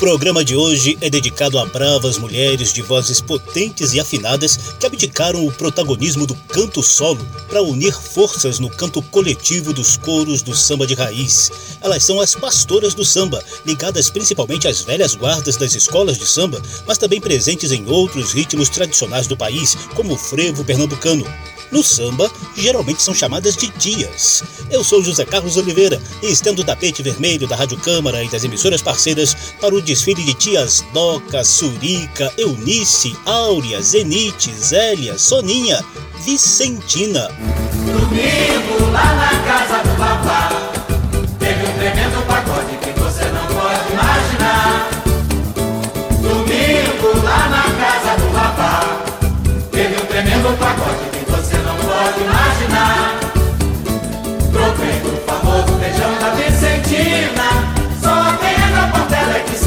Programa de hoje é dedicado a bravas mulheres de vozes potentes e afinadas que abdicaram o protagonismo do canto solo para unir forças no canto coletivo dos coros do samba de raiz. Elas são as pastoras do samba, ligadas principalmente às velhas guardas das escolas de samba, mas também presentes em outros ritmos tradicionais do país, como o frevo pernambucano. No samba, geralmente são chamadas de dias. Eu sou José Carlos Oliveira e estendo o tapete vermelho da Rádio Câmara e das emissoras parceiras para o desfile de tias Doca, Surica, Eunice, Áurea, Zenite, Zélia, Soninha, Vicentina. Domingo lá na casa do papá Teve um tremendo pagode que você não pode imaginar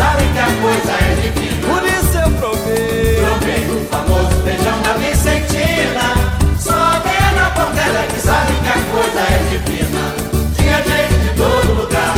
É que sabe que a coisa é divina Por isso eu provei Tropei do famoso beijão da Vicentina Só é da Portela que sabe que a coisa é divina Tinha gente de todo lugar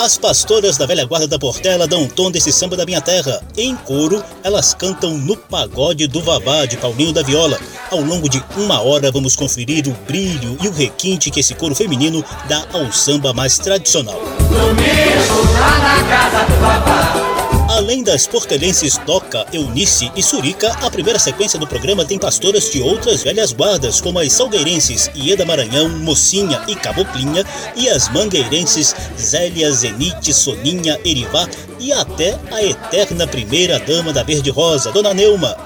As pastoras da velha guarda da Portela dão um tom desse samba da minha terra. Em coro, elas cantam no pagode do Vavá de Paulinho da Viola. Ao longo de uma hora vamos conferir o brilho e o requinte que esse coro feminino dá ao samba mais tradicional. Domingo na casa do papá Além das portelenses Doca, Eunice e Surica, a primeira sequência do programa tem pastoras de outras velhas guardas, como as salgueirenses Ieda Maranhão, Mocinha e Caboclinha, e as mangueirenses Zélia, Zenite, Soninha, Erivá e até a eterna primeira dama da Verde Rosa, Dona Neuma.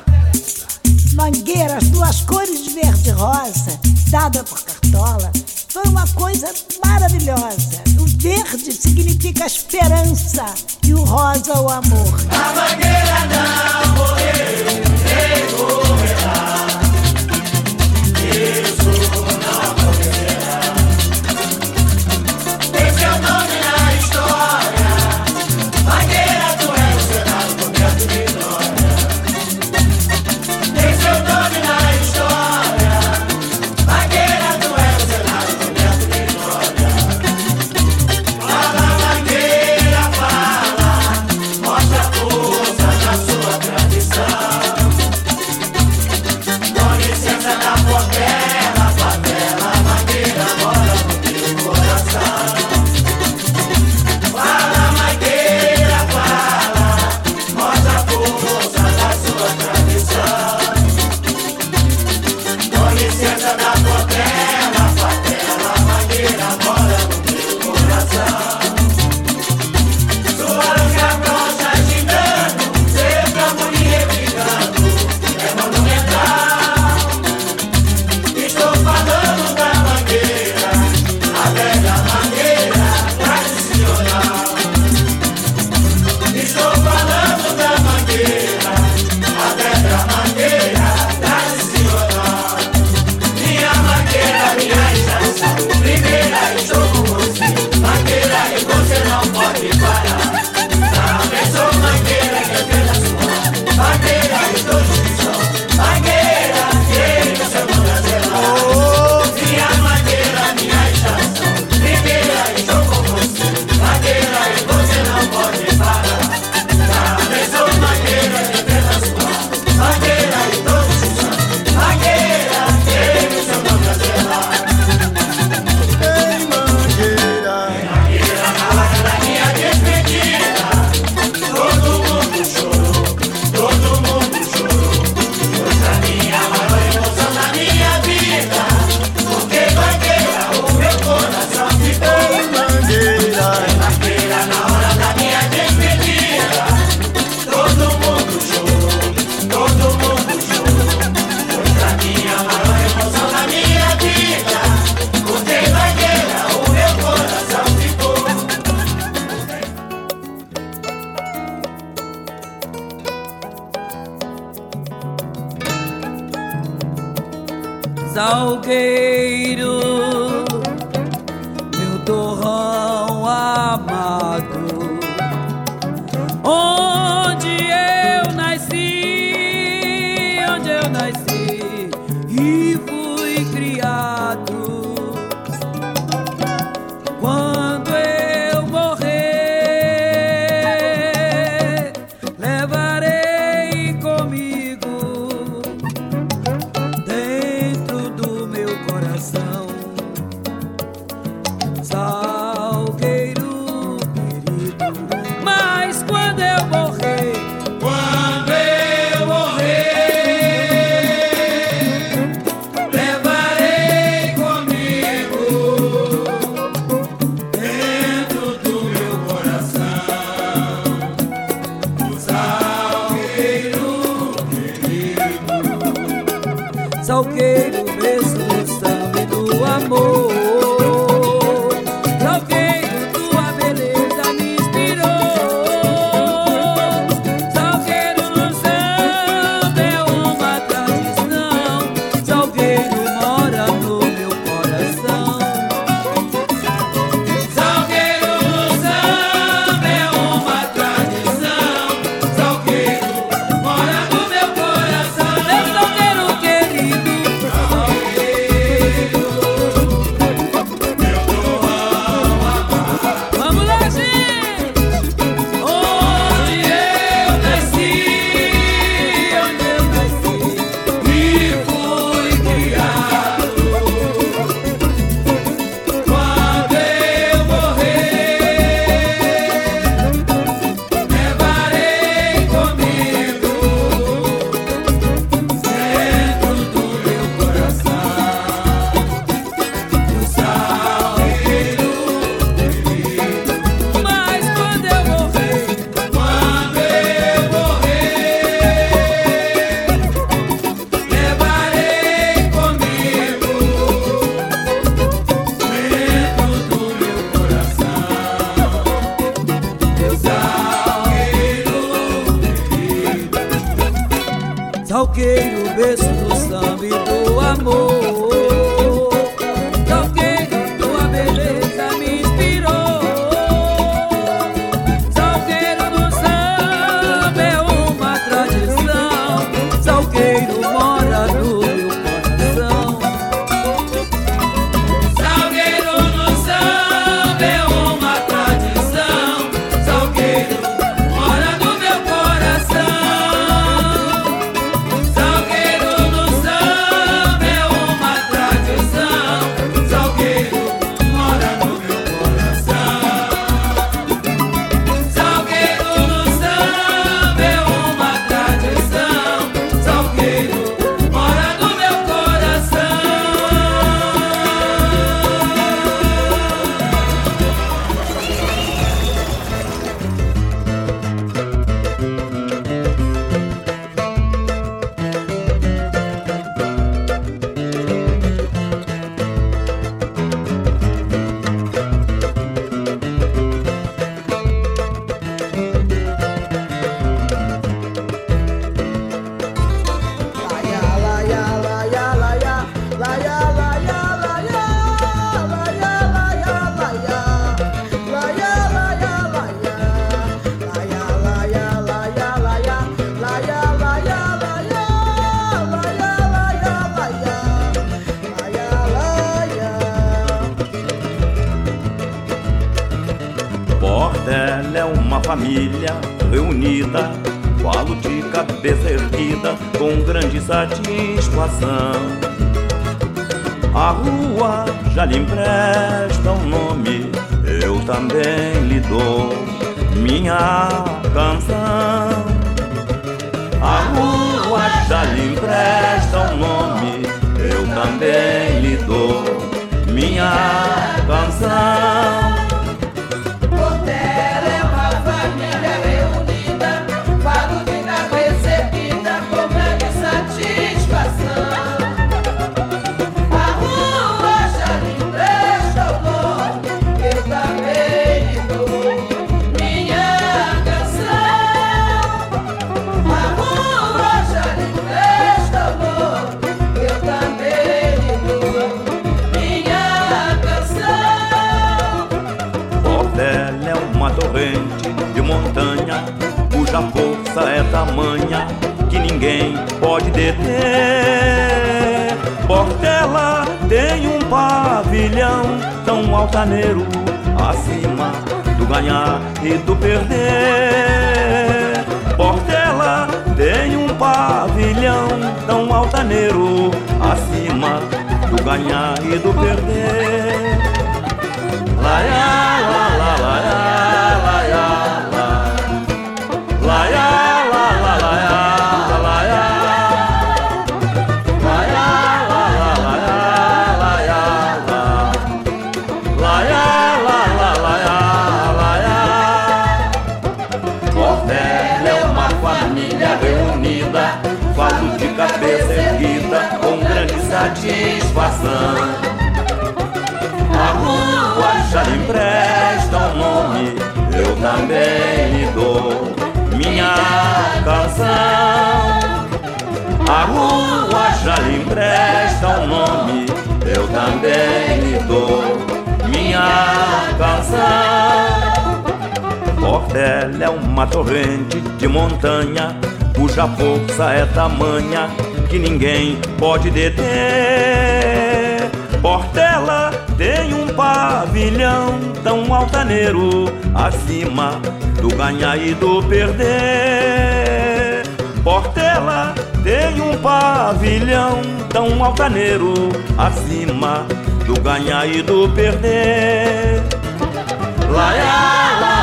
Mangueira, as duas cores de verde rosa, dada por Cartola, foi uma coisa maravilhosa. O verde significa esperança e o rosa o amor. A mangueira não morreu, nem vaqueiro, berço do samba e do amor. dela é uma família reunida. Falo de cabeça erguida com grande satisfação. A rua já lhe empresta um nome, eu também lhe dou minha canção. A rua já lhe empresta um nome, eu também lhe dou minha canção. Pode deter. Portela tem um pavilhão tão altaneiro acima do ganhar e do perder. Portela tem um pavilhão tão altaneiro acima do ganhar e do perder. Lá, lá, lá, cabeça erguida, com grande satisfação. A rua já lhe empresta um nome, eu também lhe dou minha canção. A rua já lhe empresta um nome, eu também lhe dou minha canção. Portela é uma torrente de montanha, cuja força é tamanha que ninguém pode deter. Portela tem um pavilhão tão altaneiro, acima do ganhar e do perder. Portela tem um pavilhão tão altaneiro, acima do ganhar e do perder. Lá, lá,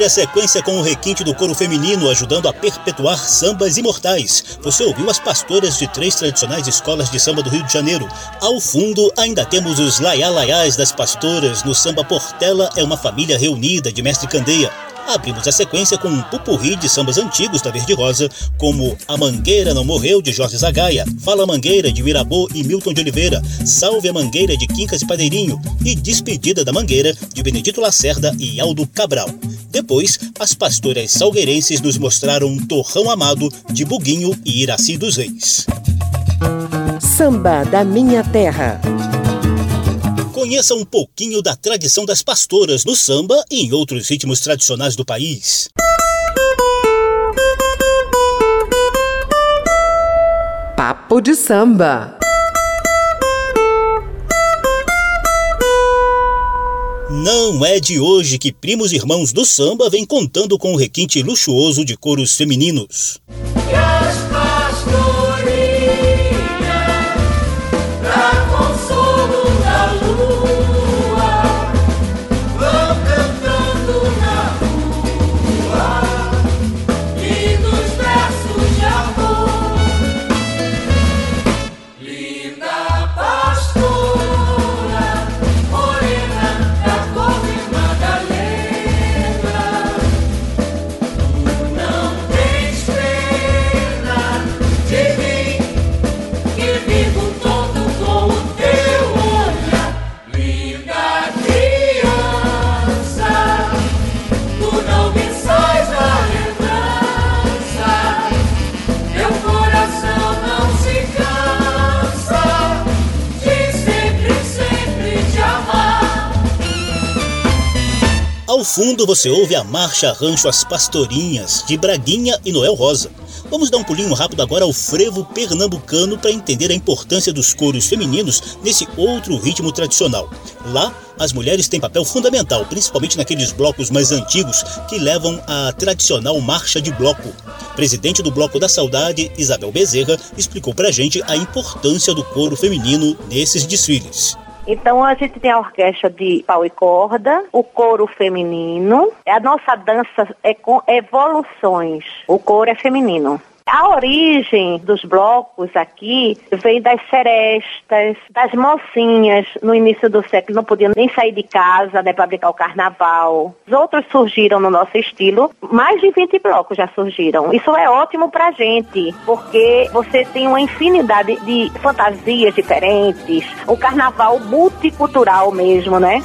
Primeira sequência com o requinte do coro feminino ajudando a perpetuar sambas imortais. Você ouviu as pastoras de três tradicionais escolas de samba do Rio de Janeiro. Ao fundo, ainda temos os laiá-laiás das pastoras no samba Portela é uma família reunida de Mestre Candeia. Abrimos a sequência com um pupurri de sambas antigos da Verde Rosa, como A Mangueira Não Morreu, de Jorge Zagaia, Fala Mangueira, de Mirabô e Milton de Oliveira, Salve a Mangueira, de Quincas e Padeirinho, e Despedida da Mangueira, de Benedito Lacerda e Aldo Cabral. Depois, as pastoras salgueirenses nos mostraram um Torrão Amado, de Buguinho e Iraci dos Reis. Samba da Minha Terra. Conheça um pouquinho da tradição das pastoras no samba e em outros ritmos tradicionais do país. Papo de samba. Não é de hoje que primos irmãos do samba vêm contando com o requinte luxuoso de coros femininos. Fundo você ouve a marcha Rancho As Pastorinhas, de Braguinha e Noel Rosa. Vamos dar um pulinho rápido agora ao frevo pernambucano para entender a importância dos coros femininos nesse outro ritmo tradicional. Lá, as mulheres têm papel fundamental, principalmente naqueles blocos mais antigos que levam a tradicional marcha de bloco. Presidente do Bloco da Saudade, Isabel Bezerra, explicou pra gente a importância do coro feminino nesses desfiles. Então a gente tem a orquestra de pau e corda, o coro feminino. A nossa dança é com evoluções. O coro é feminino. A origem dos blocos aqui vem das serestas, das mocinhas no início do século não podiam nem sair de casa, né, para brincar o carnaval. Os outros surgiram no nosso estilo, mais de 20 blocos já surgiram. Isso é ótimo pra gente, porque você tem uma infinidade de fantasias diferentes, o carnaval multicultural mesmo, né?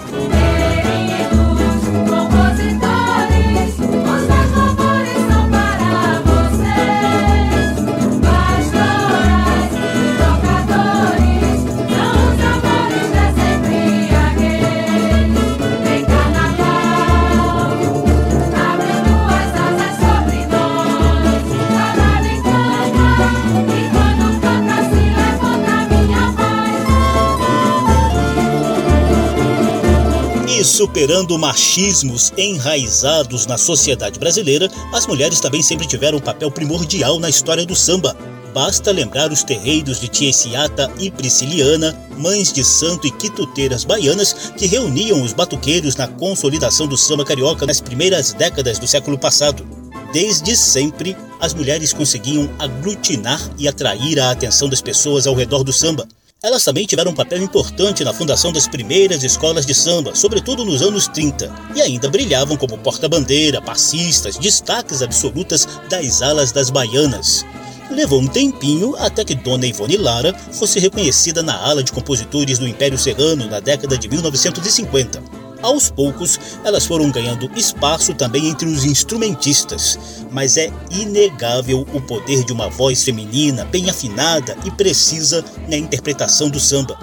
Superando machismos enraizados na sociedade brasileira, as mulheres também sempre tiveram um papel primordial na história do samba. Basta lembrar os terreiros de Tiesiata e Prisciliana, mães de santo e quituteiras baianas, que reuniam os batuqueiros na consolidação do samba carioca nas primeiras décadas do século passado. Desde sempre, as mulheres conseguiam aglutinar e atrair a atenção das pessoas ao redor do samba. Elas também tiveram um papel importante na fundação das primeiras escolas de samba, sobretudo nos anos 30, e ainda brilhavam como porta-bandeira, passistas, destaques absolutas das alas das baianas. Levou um tempinho até que Dona Ivone Lara fosse reconhecida na ala de compositores do Império Serrano na década de 1950. Aos poucos, elas foram ganhando espaço também entre os instrumentistas, mas é inegável o poder de uma voz feminina bem afinada e precisa na interpretação do samba.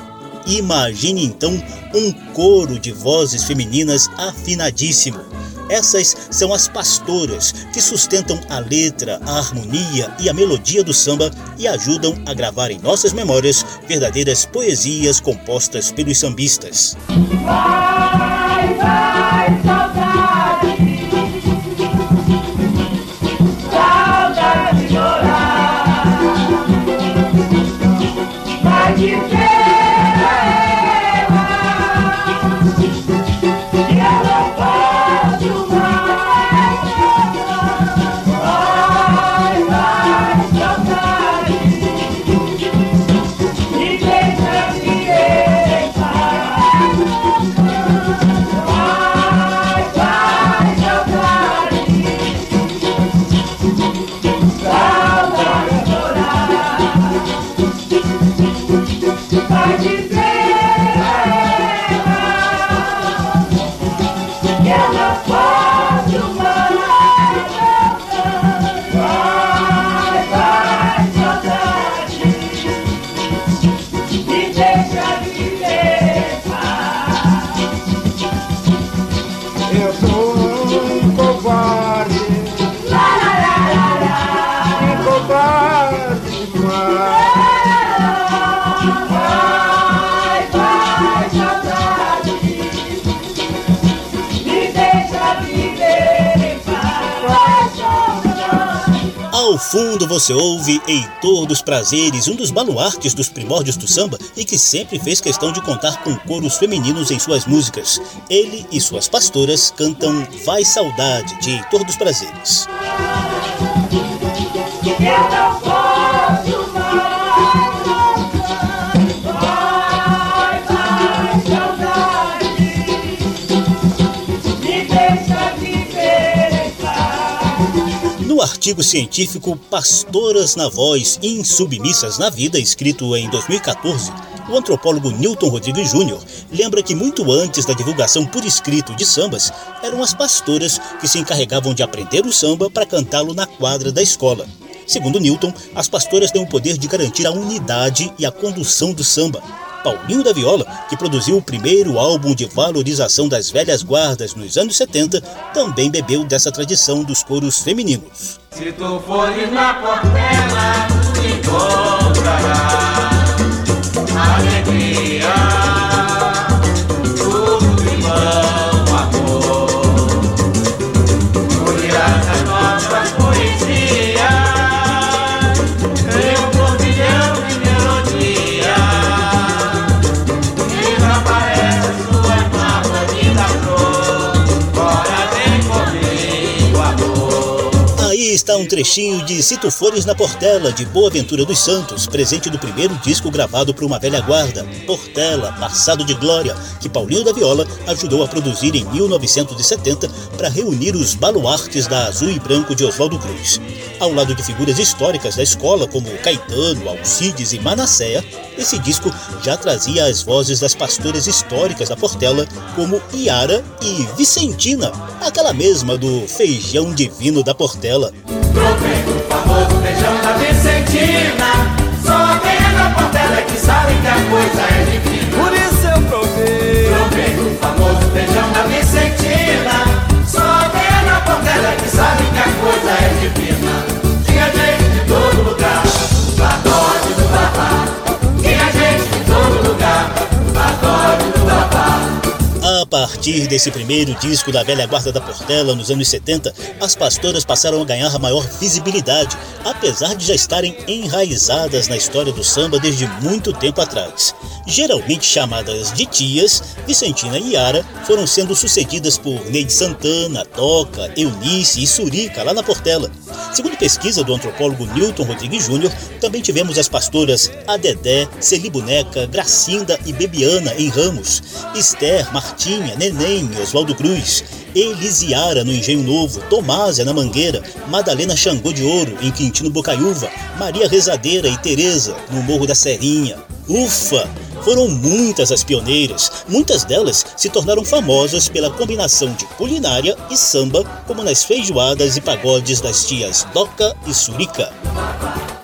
Imagine então um coro de vozes femininas afinadíssimo. Essas são as pastoras que sustentam a letra, a harmonia e a melodia do samba e ajudam a gravar em nossas memórias verdadeiras poesias compostas pelos sambistas. Vai, Vai dizer fundo você ouve Heitor dos Prazeres, um dos baluartes dos primórdios do samba e que sempre fez questão de contar com coros femininos em suas músicas. Ele e suas pastoras cantam Vai Saudade, de Heitor dos Prazeres. Artigo científico Pastoras na Voz e Insubmissas na Vida, escrito em 2014, o antropólogo Newton Rodrigues Júnior lembra que muito antes da divulgação por escrito de sambas, eram as pastoras que se encarregavam de aprender o samba para cantá-lo na quadra da escola. Segundo Newton, as pastoras têm o poder de garantir a unidade e a condução do samba. Paulinho da Viola, que produziu o primeiro álbum de valorização das velhas guardas nos anos 70, também bebeu dessa tradição dos coros femininos. Se tu fores na portela, encontrarás alegria, Aí está um trechinho de Se Tu Fores na Portela, de Boaventura dos Santos, presente do primeiro disco gravado por uma velha guarda, Portela, Passado de Glória, que Paulinho da Viola ajudou a produzir em 1970 para reunir os baluartes da Azul e Branco de Oswaldo Cruz. Ao lado de figuras históricas da escola como Caetano, Alcides e Manasséa, esse disco já trazia as vozes das pastoras históricas da Portela, como Iara e Vicentina, aquela mesma do feijão divino da Portela. Provei do famoso feijão da Vicentina. Só quem é da Portela é que sabe que a coisa é divina. Por isso eu provei. Provei do famoso feijão da Vicentina. Só quem é da Portela é que sabe que a coisa é divina partir desse primeiro disco da velha guarda da Portela nos anos 70, as pastoras passaram a ganhar maior visibilidade, apesar de já estarem enraizadas na história do samba desde muito tempo atrás. Geralmente chamadas de tias, Vicentina e Yara foram sendo sucedidas por Neide Santana, Toca, Eunice e Surica lá na Portela. Segundo pesquisa do antropólogo Newton Rodrigues Júnior, também tivemos as pastoras Adedé, Celiboneca, Gracinda e Bebiana em Ramos, Esther, Martinha, Neném Oswaldo Cruz, Elisiara no Engenho Novo, Tomásia na Mangueira, Madalena Xangô de Ouro em Quintino Bocaiúva, Maria Rezadeira e Teresa no Morro da Serinha. Ufa! Foram muitas as pioneiras, muitas delas se tornaram famosas pela combinação de culinária e samba, como nas feijoadas e pagodes das tias Doca e Surica.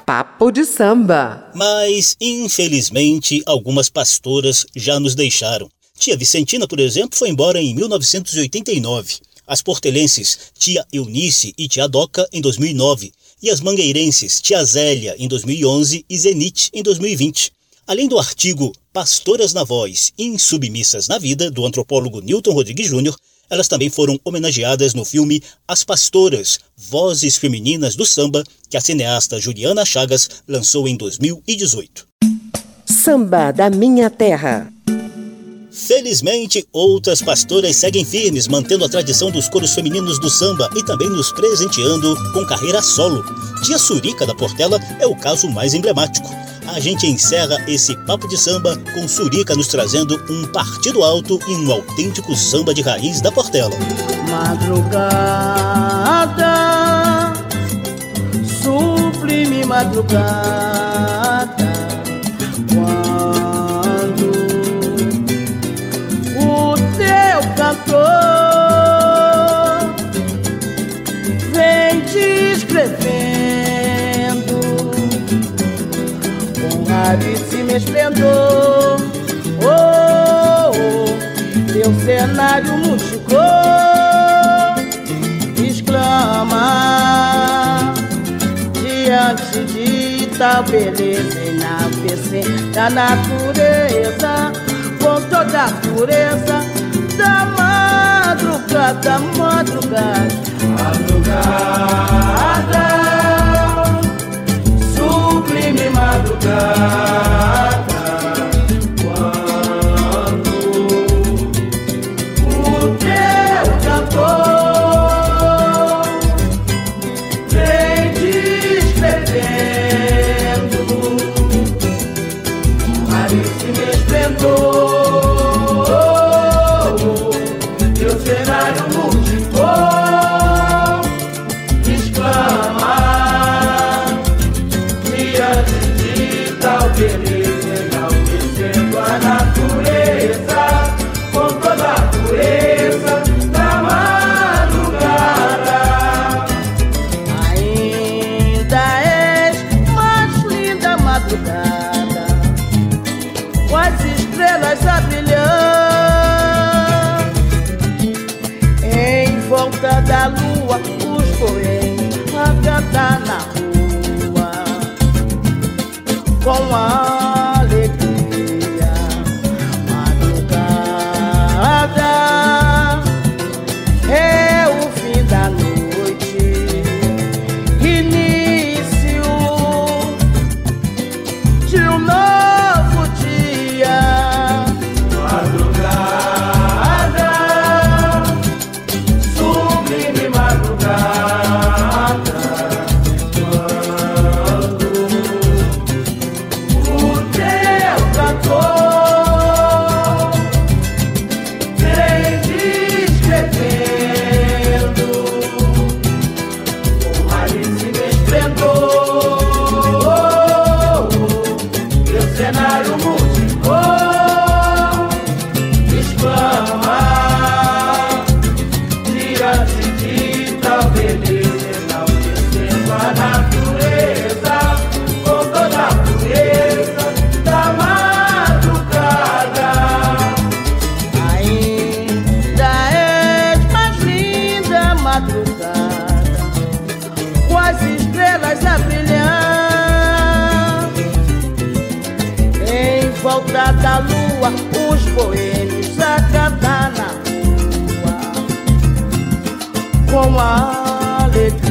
Papo de samba. Mas, infelizmente, algumas pastoras já nos deixaram. Tia Vicentina, por exemplo, foi embora em 1989. As portelenses Tia Eunice e Tia Doca em 2009. E as mangueirenses Tia Zélia em 2011 e Zenite em 2020. Além do artigo Pastoras na Voz, Insubmissas na Vida, do antropólogo Newton Rodrigues Júnior, elas também foram homenageadas no filme As Pastoras, Vozes Femininas do Samba, que a cineasta Juliana Chagas lançou em 2018. Samba da Minha Terra. Felizmente, outras pastoras seguem firmes, mantendo a tradição dos coros femininos do samba e também nos presenteando com carreira solo. Tia Surica da Portela é o caso mais emblemático. A gente encerra esse papo de samba com Surica nos trazendo um partido alto e um autêntico samba de raiz da Portela. Madrugada, sublime madrugada, quando cantor vem descrevendo com raríssimo esplendor. Oh, oh, teu cenário multicor exclama diante de tal beleza enaltecer da natureza com toda a pureza da madrugada, madrugada, madrugada, sublime madrugada. Diante da lua, os boêmios a cantar na rua. Com a alegria.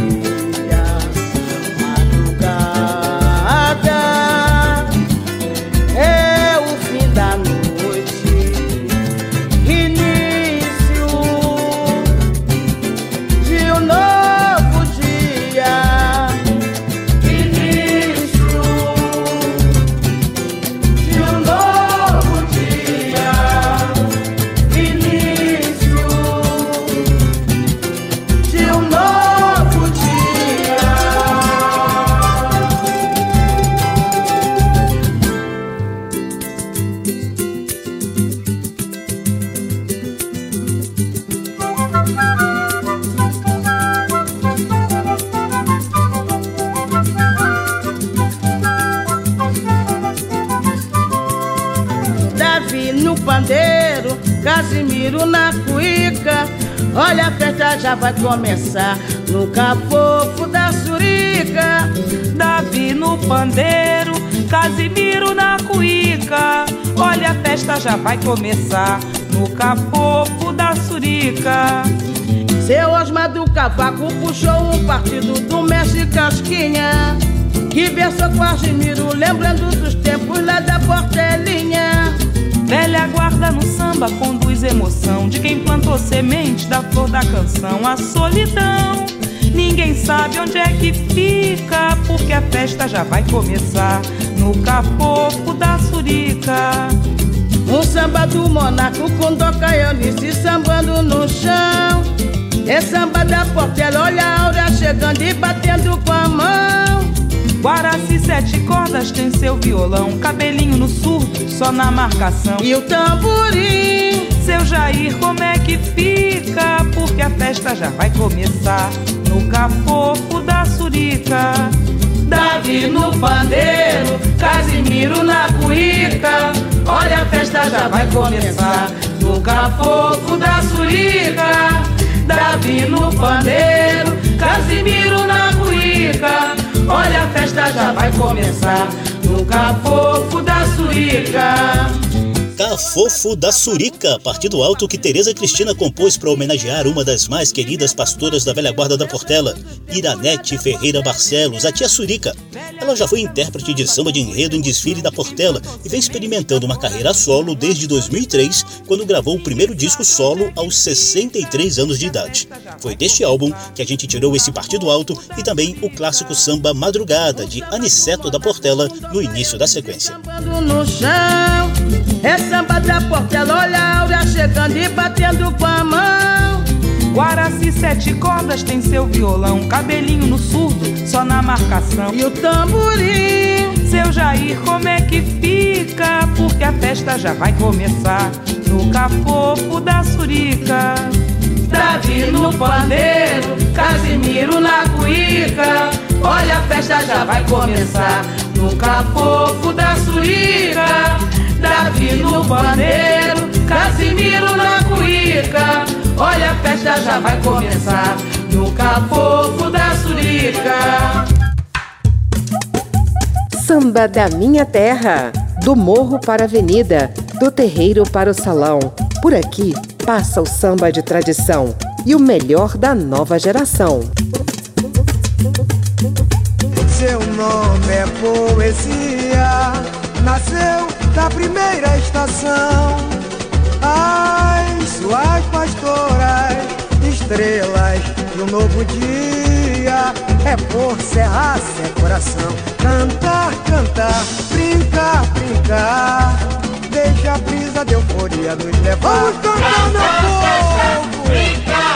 Olha, a festa já vai começar no cafofo da surica. Davi no pandeiro, Casimiro na cuíca. Olha, a festa já vai começar no capofo da surica. Seu Osmar do Cavaco puxou um partido do Mestre Casquinha. Que versou com Argimiro, lembrando dos tempos lá da Portelinha. Velha guarda no samba emoção de quem plantou semente da flor da canção, a solidão. Ninguém sabe onde é que fica, porque a festa já vai começar no capofo da surica. Um samba do Monaco com Doca e Eunice sambando no chão. É samba da Portela, olha a aura chegando e batendo com a mão. Guaraci sete cordas tem seu violão, cabelinho no surdo, só na marcação. E o tamborim, Seu Jair, como é que fica? Porque a festa já vai começar no capofo da surica. Davi no pandeiro, Casimiro na cuíca. Olha, a festa já vai começar no cafofo da surica. Davi no pandeiro, Casimiro na cuíca. Olha, a festa já vai começar no cafofo da surica. Cafofo da Surica, partido alto que Tereza Cristina compôs para homenagear uma das mais queridas pastoras da velha guarda da Portela, Iranete Ferreira Barcelos, a tia Surica. Ela já foi intérprete de samba de enredo em desfile da Portela e vem experimentando uma carreira solo desde 2003, quando gravou o primeiro disco solo aos 63 anos de idade. Foi deste álbum que a gente tirou esse partido alto e também o clássico samba Madrugada, de Aniceto da Portela, no início da sequência. No chão, é samba da Portela, olha a aura chegando e batendo com a mão. Guaraci sete cordas tem seu violão, cabelinho no surdo, só na marcação. E o tamborim, Seu Jair, como é que fica? Porque a festa já vai começar no capofo da surica. Davi no pandeiro, Casimiro na cuíca. Olha, a festa já vai começar no cafofo da surica. Davi no pandeiro, Casimiro na cuíca. Olha, a festa já vai começar no cafofo da surica. Samba da minha terra, do morro para a avenida, do terreiro para o salão. Por aqui passa o samba de tradição e o melhor da nova geração. Seu nome é poesia, nasceu da primeira estação. As suas pastoras, estrelas de um novo dia, é força, é raça, é coração. Cantar, cantar, brincar, brincar, deixa a brisa de euforia nos levar. Vamos cantar, meu povo! Brincar,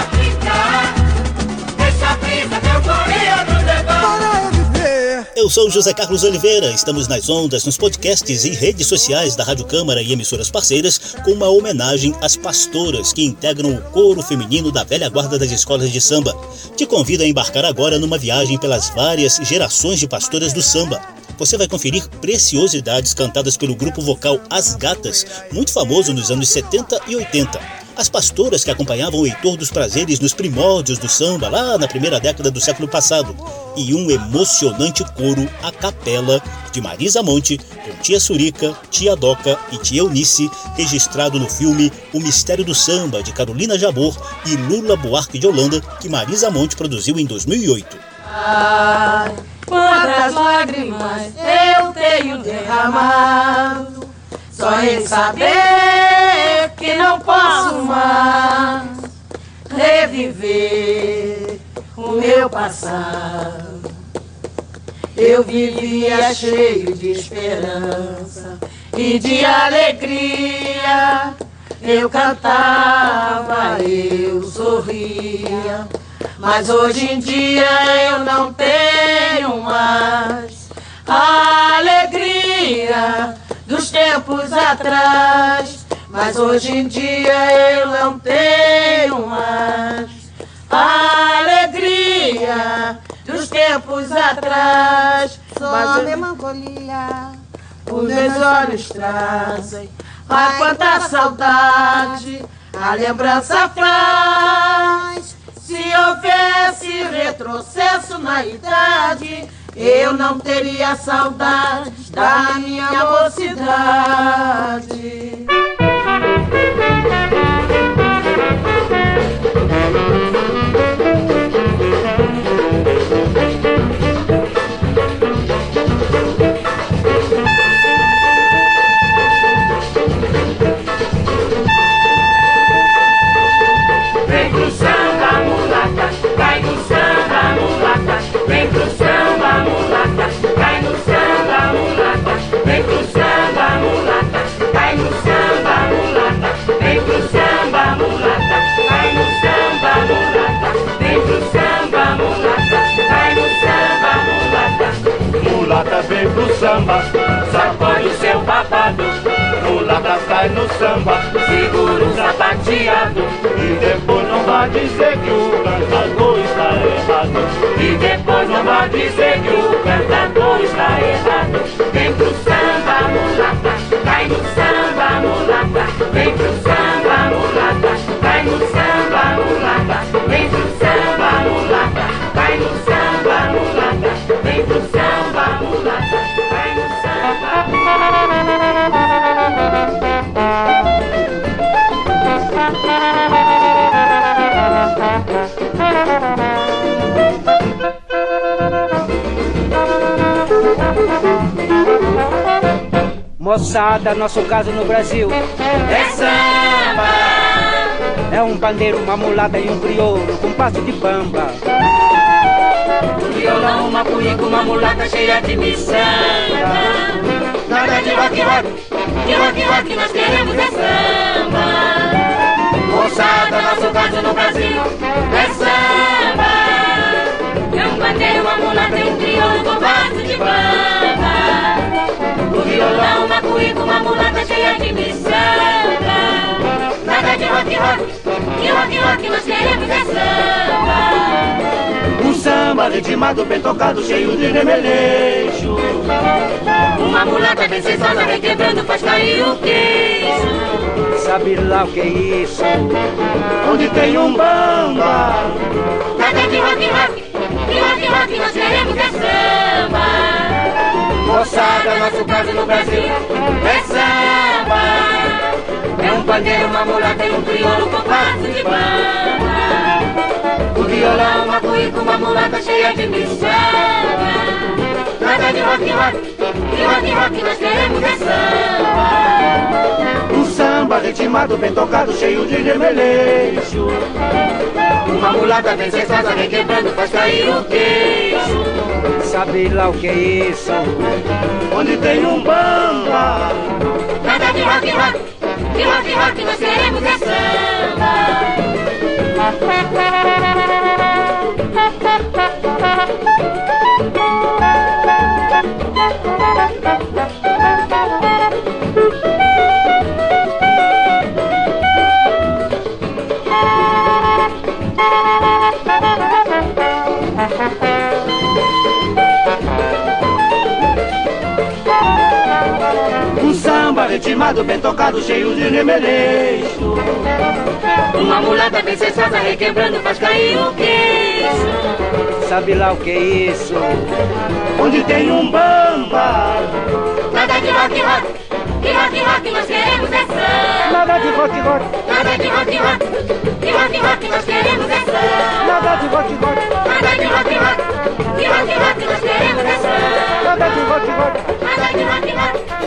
Eu sou José Carlos Oliveira, estamos nas ondas, nos podcasts e redes sociais da Rádio Câmara e emissoras parceiras com uma homenagem às pastoras que integram o coro feminino da velha guarda das escolas de samba. Te convido a embarcar agora numa viagem pelas várias gerações de pastoras do samba. Você vai conferir preciosidades cantadas pelo grupo vocal As Gatas, muito famoso nos anos 70 e 80. as pastoras que acompanhavam o Heitor dos Prazeres nos primórdios do samba, lá na primeira década do século passado, e um emocionante coro a capela de Marisa Monte, com Tia Surica, Tia Doca e Tia Eunice, registrado no filme O Mistério do Samba, de Carolina Jabor e Lula Buarque de Holanda, que Marisa Monte produziu em 2008. Ai, quantas lágrimas eu tenho derramado, só em saber que não posso mais reviver o meu passado. Eu vivia cheio de esperança e de alegria. Eu cantava, eu sorria. Mas hoje em dia eu não tenho mais a alegria dos tempos atrás. Mas hoje em dia eu não tenho mais a alegria dos tempos atrás. Só Mas melancolia. os meus olhos trazem Ai, quanta saudade a lembrança faz. Se houvesse retrocesso na idade, eu não teria saudade da minha mocidade. Vem pro samba, sacode o seu babado. Mulata sai no samba, segura o sapateado. E depois não vai dizer que o cantador está errado. E depois não vai dizer que o cantador está errado. Vem pro samba, mulata, vai no samba, mulata. Vem pro samba, Moçada, nosso caso no Brasil É samba, é um pandeiro, uma mulata e um crioulo com passo de bamba. um violão, uma cuíca, uma mulata cheia de miçanga. Nada de rock, rock, de rock, rock, nós queremos é samba. Moçada, nosso caso no Brasil é samba. É um pandeiro, uma mulata e um violão, uma cuíca, uma mulata cheia de miçanga. Nada de rock, rock, de rock, rock, nós queremos é samba. Um samba ritmado, bem tocado, cheio de remeleixo. Uma mulata bem sensuosa, requebrando, faz cair o queixo. Sabe lá o que é isso? Onde tem um bamba, Nada de rock, rock, de rock, rock, nós queremos é samba. Moçada, nosso caso no Brasil é samba. É um pandeiro, uma mulata e um crioulo com passo de bamba. O violão, uma cuíca, uma mulata cheia de miçanga. Nada de rock, rock, de rock, rock, nós queremos é samba. um samba ritmado, bem tocado, cheio de remeleixo. Uma mulata bem sensuosa, requebrando, faz cair o queixo. Sabe lá o que é isso? Onde tem um bamba, Nada de rock, rock, de rock, rock, nós queremos é samba ritmado, bem tocado, cheio de remeleixo. Uma mulata bem sensuosa, requebrando, faz cair o queixo. Sabe lá o que é isso? Onde tem um bamba. Nada de rock, rock, de rock, rock, nós queremos é samba. Nada de rock, rock. Nada de rock, rock, de rock, rock, nós queremos é samba. Nada de rock, rock. Nada de rock, rock, de rock, rock, nós queremos é samba. Nada de rock, rock. Nada de rock, rock.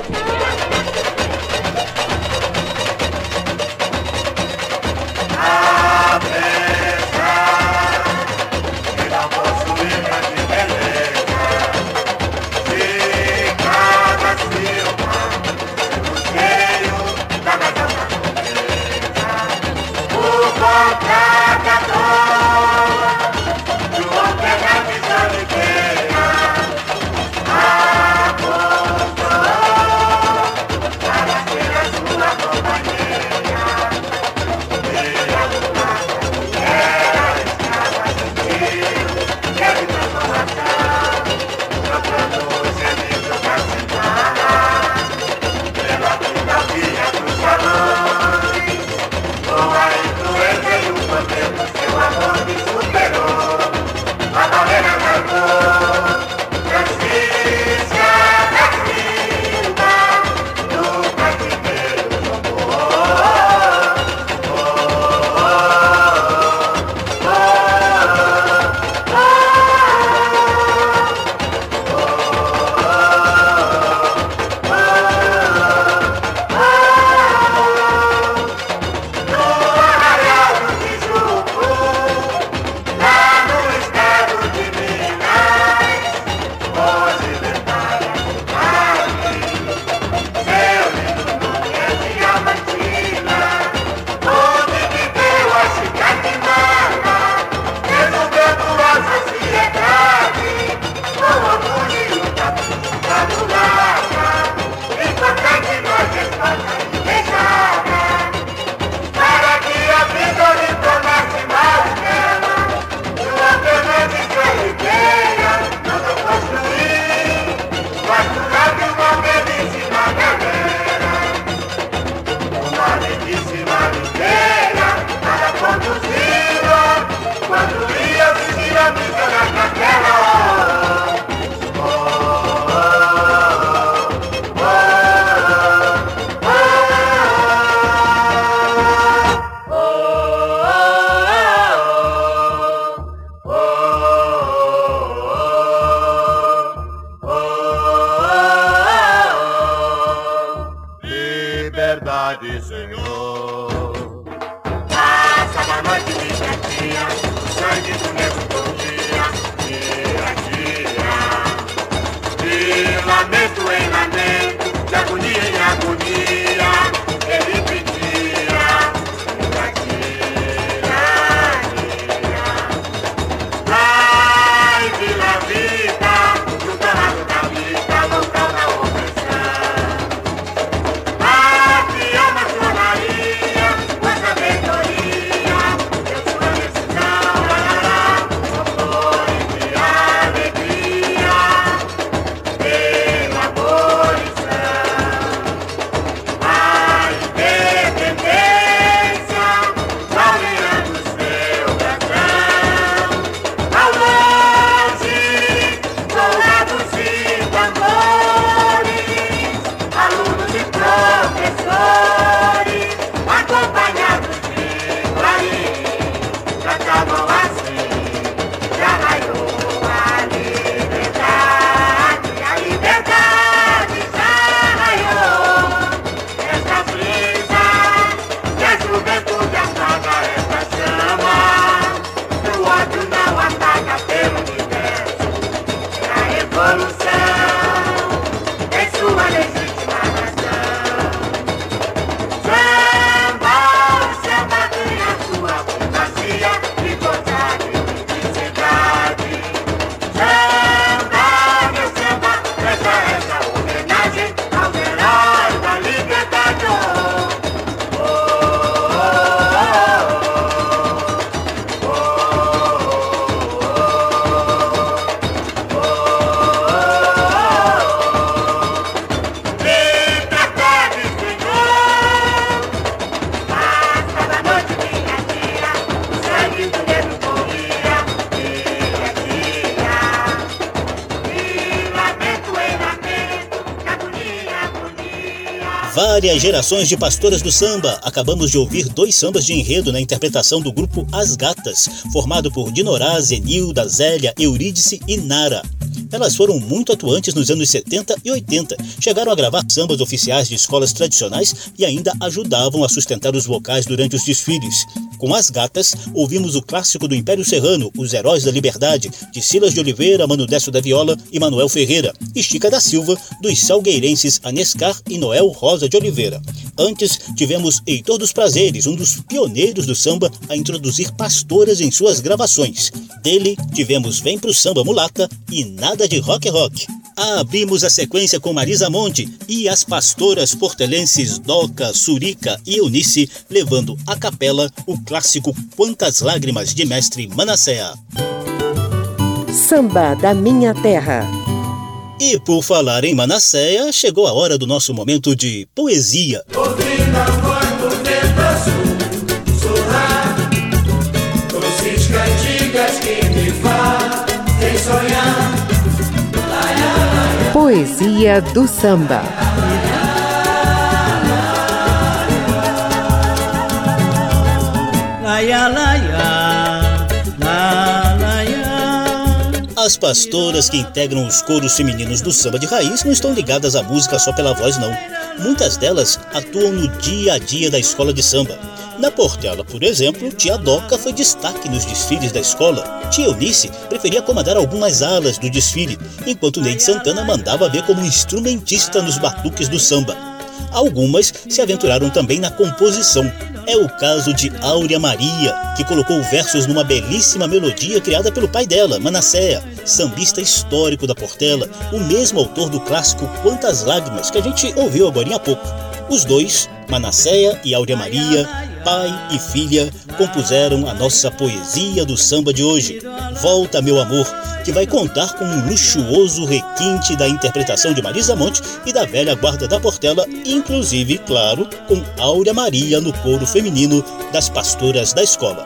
Liberdade, Várias gerações de pastoras do samba. Acabamos de ouvir dois sambas de enredo na interpretação do grupo As Gatas, formado por Dinorá, Zenilda, Zélia, Eurídice e Nara. Elas foram muito atuantes nos anos 70 e 80. Chegaram a gravar sambas oficiais de escolas tradicionais e ainda ajudavam a sustentar os vocais durante os desfiles. Com as gatas, ouvimos o clássico do Império Serrano, Os Heróis da Liberdade, de Silas de Oliveira, Mano Décio da Viola e Manuel Ferreira, e Chica da Silva, dos salgueirenses Anescar e Noel Rosa de Oliveira. Antes, tivemos Heitor dos Prazeres, um dos pioneiros do samba a introduzir pastoras em suas gravações. Dele, tivemos Vem Pro Samba Mulata e Nada de Rock Rock. Abrimos a sequência com Marisa Monte e as pastoras portelenses Doca, Surica e Eunice, levando a capela o clássico Quantas Lágrimas de Mestre Manassea. Samba da Minha Terra. E por falar em Manasseia, chegou a hora do nosso momento de poesia. Poesia do samba. As pastoras que integram os coros femininos do samba de raiz não estão ligadas à música só pela voz, não. Muitas delas atuam no dia a dia da escola de samba. Na Portela, por exemplo, tia Doca foi destaque nos desfiles da escola. Tia Eunice preferia comandar algumas alas do desfile, enquanto Neide Santana mandava ver como instrumentista nos batuques do samba. Algumas se aventuraram também na composição. É o caso de Áurea Maria, que colocou versos numa belíssima melodia criada pelo pai dela, Manasséa, sambista histórico da Portela, o mesmo autor do clássico Quantas Lágrimas, que a gente ouviu agora há pouco. Os dois, Manasséa e Áurea Maria, pai e filha, compuseram a nossa poesia do samba de hoje. Volta, meu amor, que vai contar com um luxuoso requinte da interpretação de Marisa Monte e da velha guarda da Portela, inclusive, claro, com Áurea Maria no coro feminino das pastoras da escola.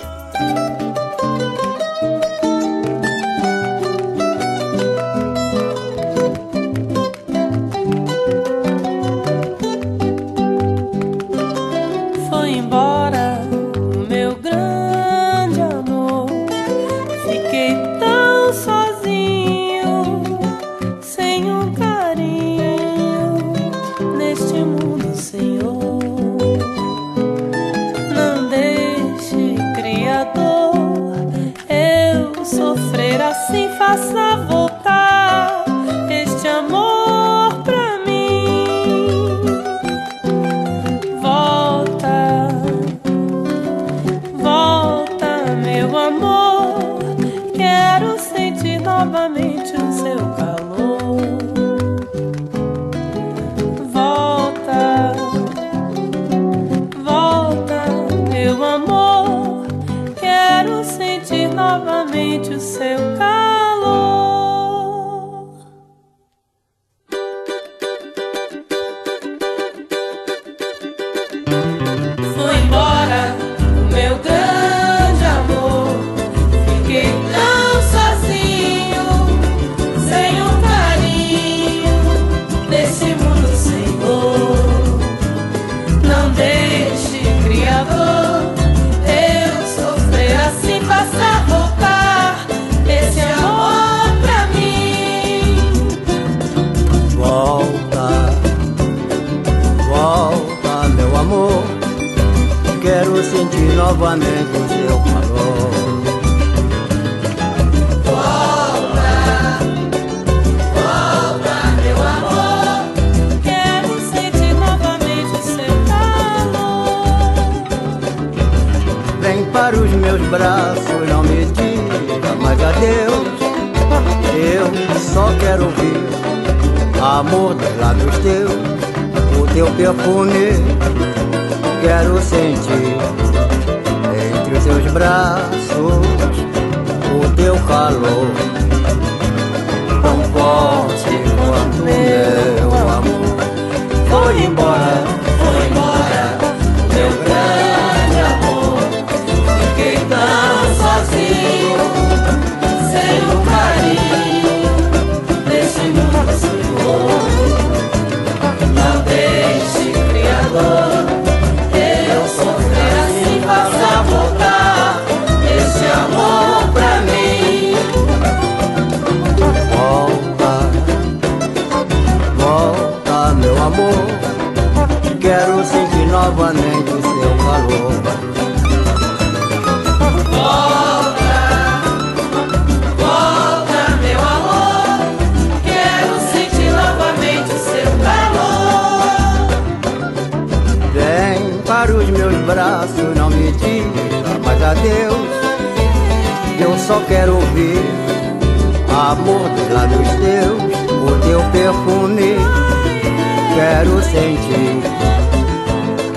Amor dos lábios teus, o teu perfume. Quero sentir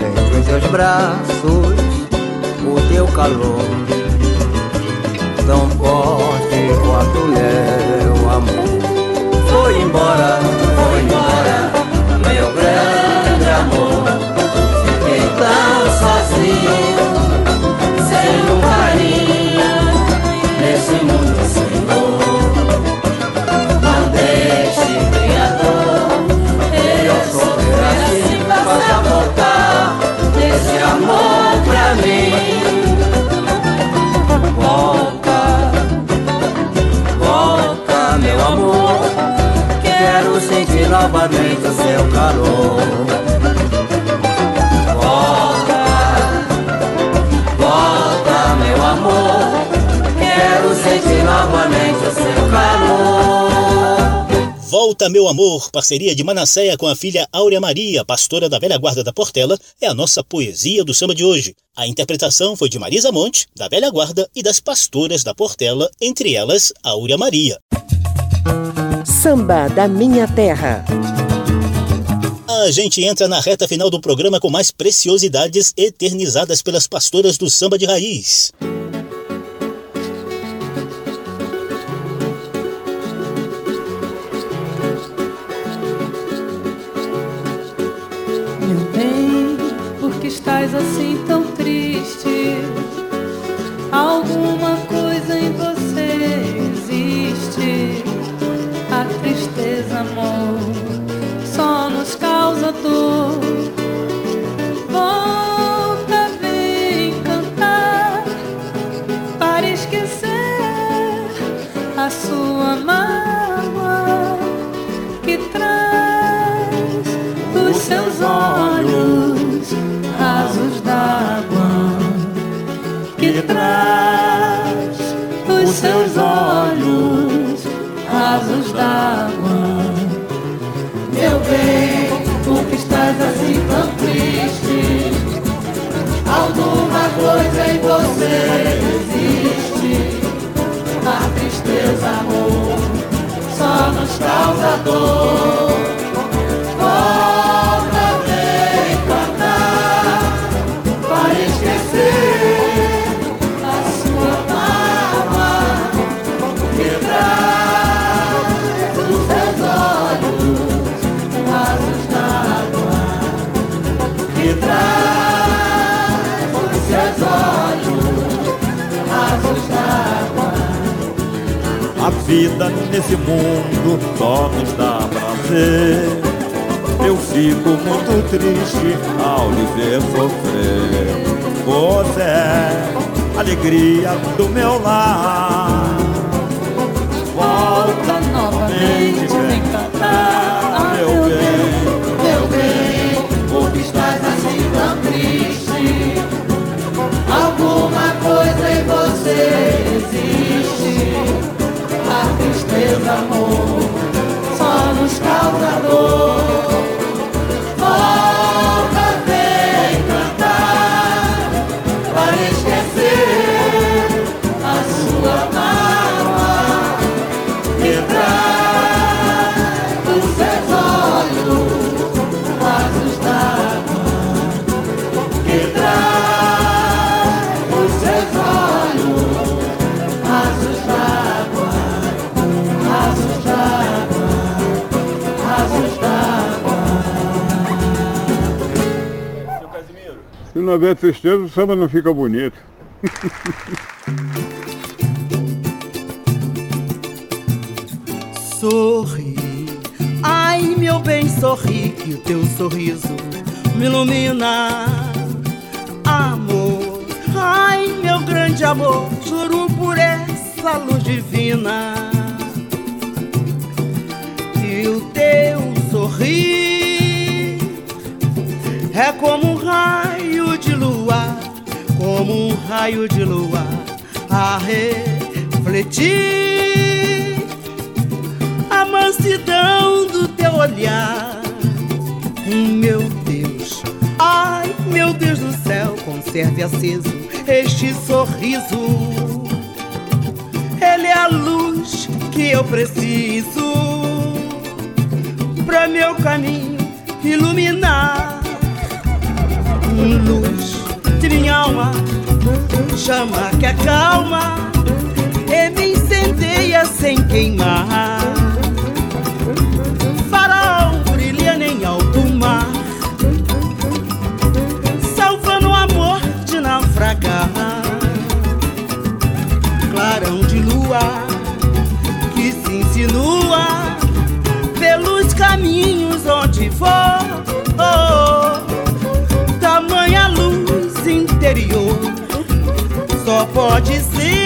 entre os teus braços o teu calor, tão forte quanto meu amor. Foi embora, foi embora, Volta, volta, meu amor. Quero sentir novamente o seu calor. Volta Meu Amor, parceria de Manasseia com a filha Áurea Maria, pastora da velha guarda da Portela, é a nossa poesia do samba de hoje. A interpretação foi de Marisa Monte, da velha guarda e das pastoras da Portela, entre elas Áurea Maria. Samba da Minha Terra. A gente entra na reta final do programa com mais preciosidades eternizadas pelas pastoras do samba de raiz. Assim traz os seus olhos rasos d'água. Meu bem, por que estás assim tão triste? Alguma coisa em você existe. A tristeza, amor, só nos causa dor. A vida nesse mundo só nos dá prazer. Eu fico muito triste ao lhe ver sofrer. Você é alegria do meu lar. Volta novamente, tristeza, amor, só nos causa dor. Não houver tristeza, o samba não fica bonito. Sorri, ai meu bem, sorri que o teu sorriso me ilumina. Amor, ai meu grande amor, juro por essa luz divina. E o teu sorrir é como um raio lua, como um raio de lua, a refletir a mansidão do teu olhar. Meu Deus, ai meu Deus do céu, conserve aceso este sorriso. Ele é a luz que eu preciso para meu caminho iluminar. Luz minha alma, chama que acalma e me incendeia sem queimar. Farol brilha em alto mar, salvando o amor de naufragar. Clarão de lua que se insinua pelos caminhos onde for. pode ser.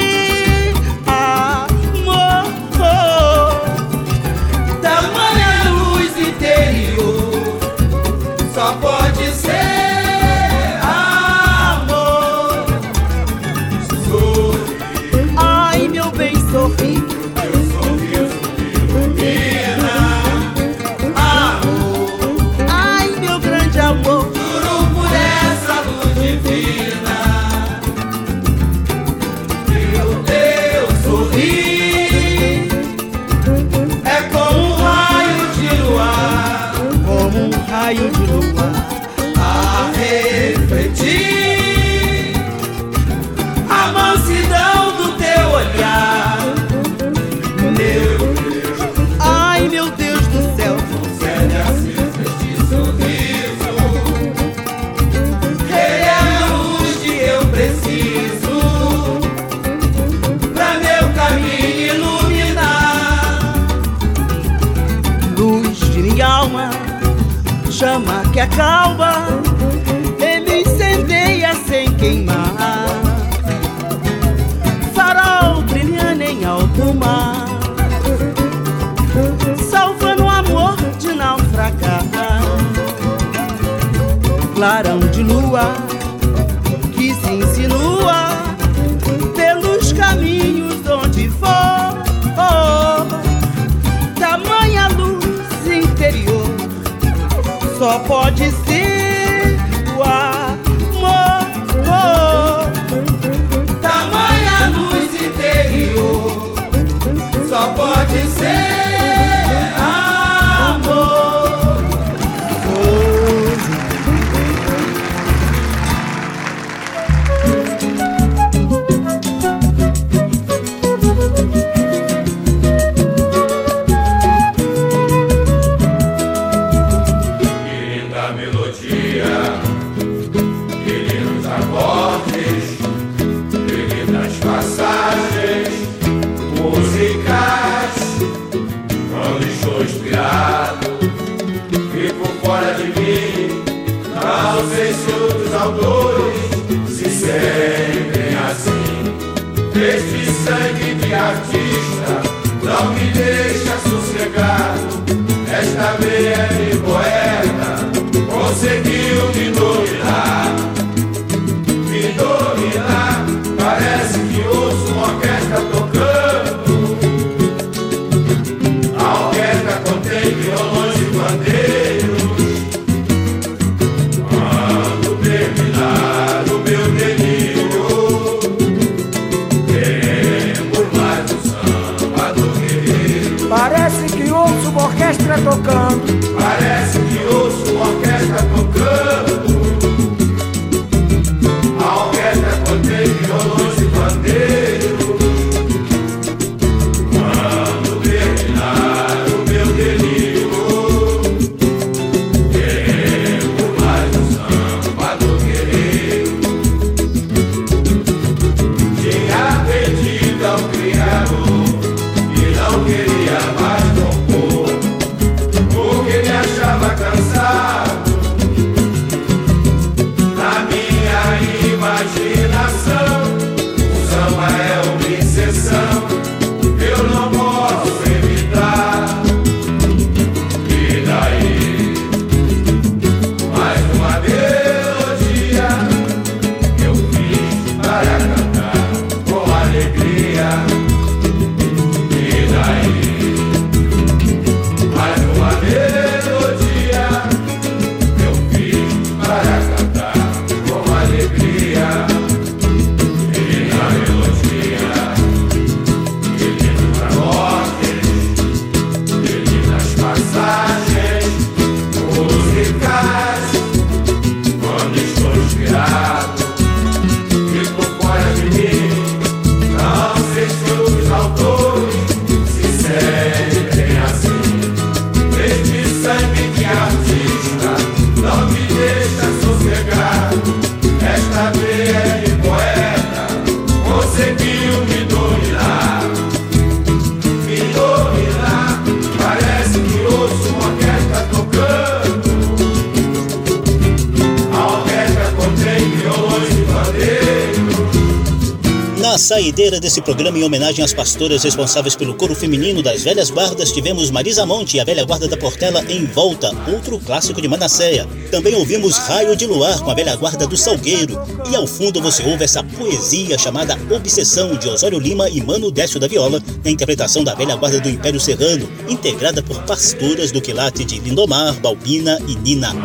Saideira desse programa em homenagem às pastoras responsáveis pelo coro feminino das velhas guardas, tivemos Marisa Monte e a velha guarda da Portela em Volta, outro clássico de Manasseia. Também ouvimos Raio de Luar com a velha guarda do Salgueiro. E ao fundo você ouve essa poesia chamada Obsessão de Osório Lima e Mano Décio da Viola, na interpretação da velha guarda do Império Serrano, integrada por pastoras do quilate de Lindomar, Balbina e Nina.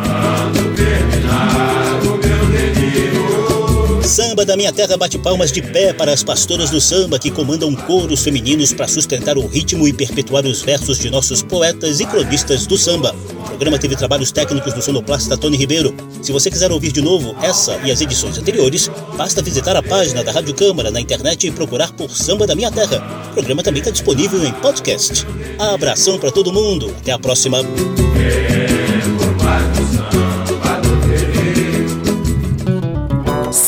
Samba da Minha Terra bate palmas de pé para as pastoras do samba que comandam coros femininos para sustentar o ritmo e perpetuar os versos de nossos poetas e cronistas do samba. O programa teve trabalhos técnicos do sonoplasta Tony Ribeiro. Se você quiser ouvir de novo essa e as edições anteriores, basta visitar a página da Rádio Câmara na internet e procurar por Samba da Minha Terra. O programa também está disponível em podcast. Abração para todo mundo. Até a próxima.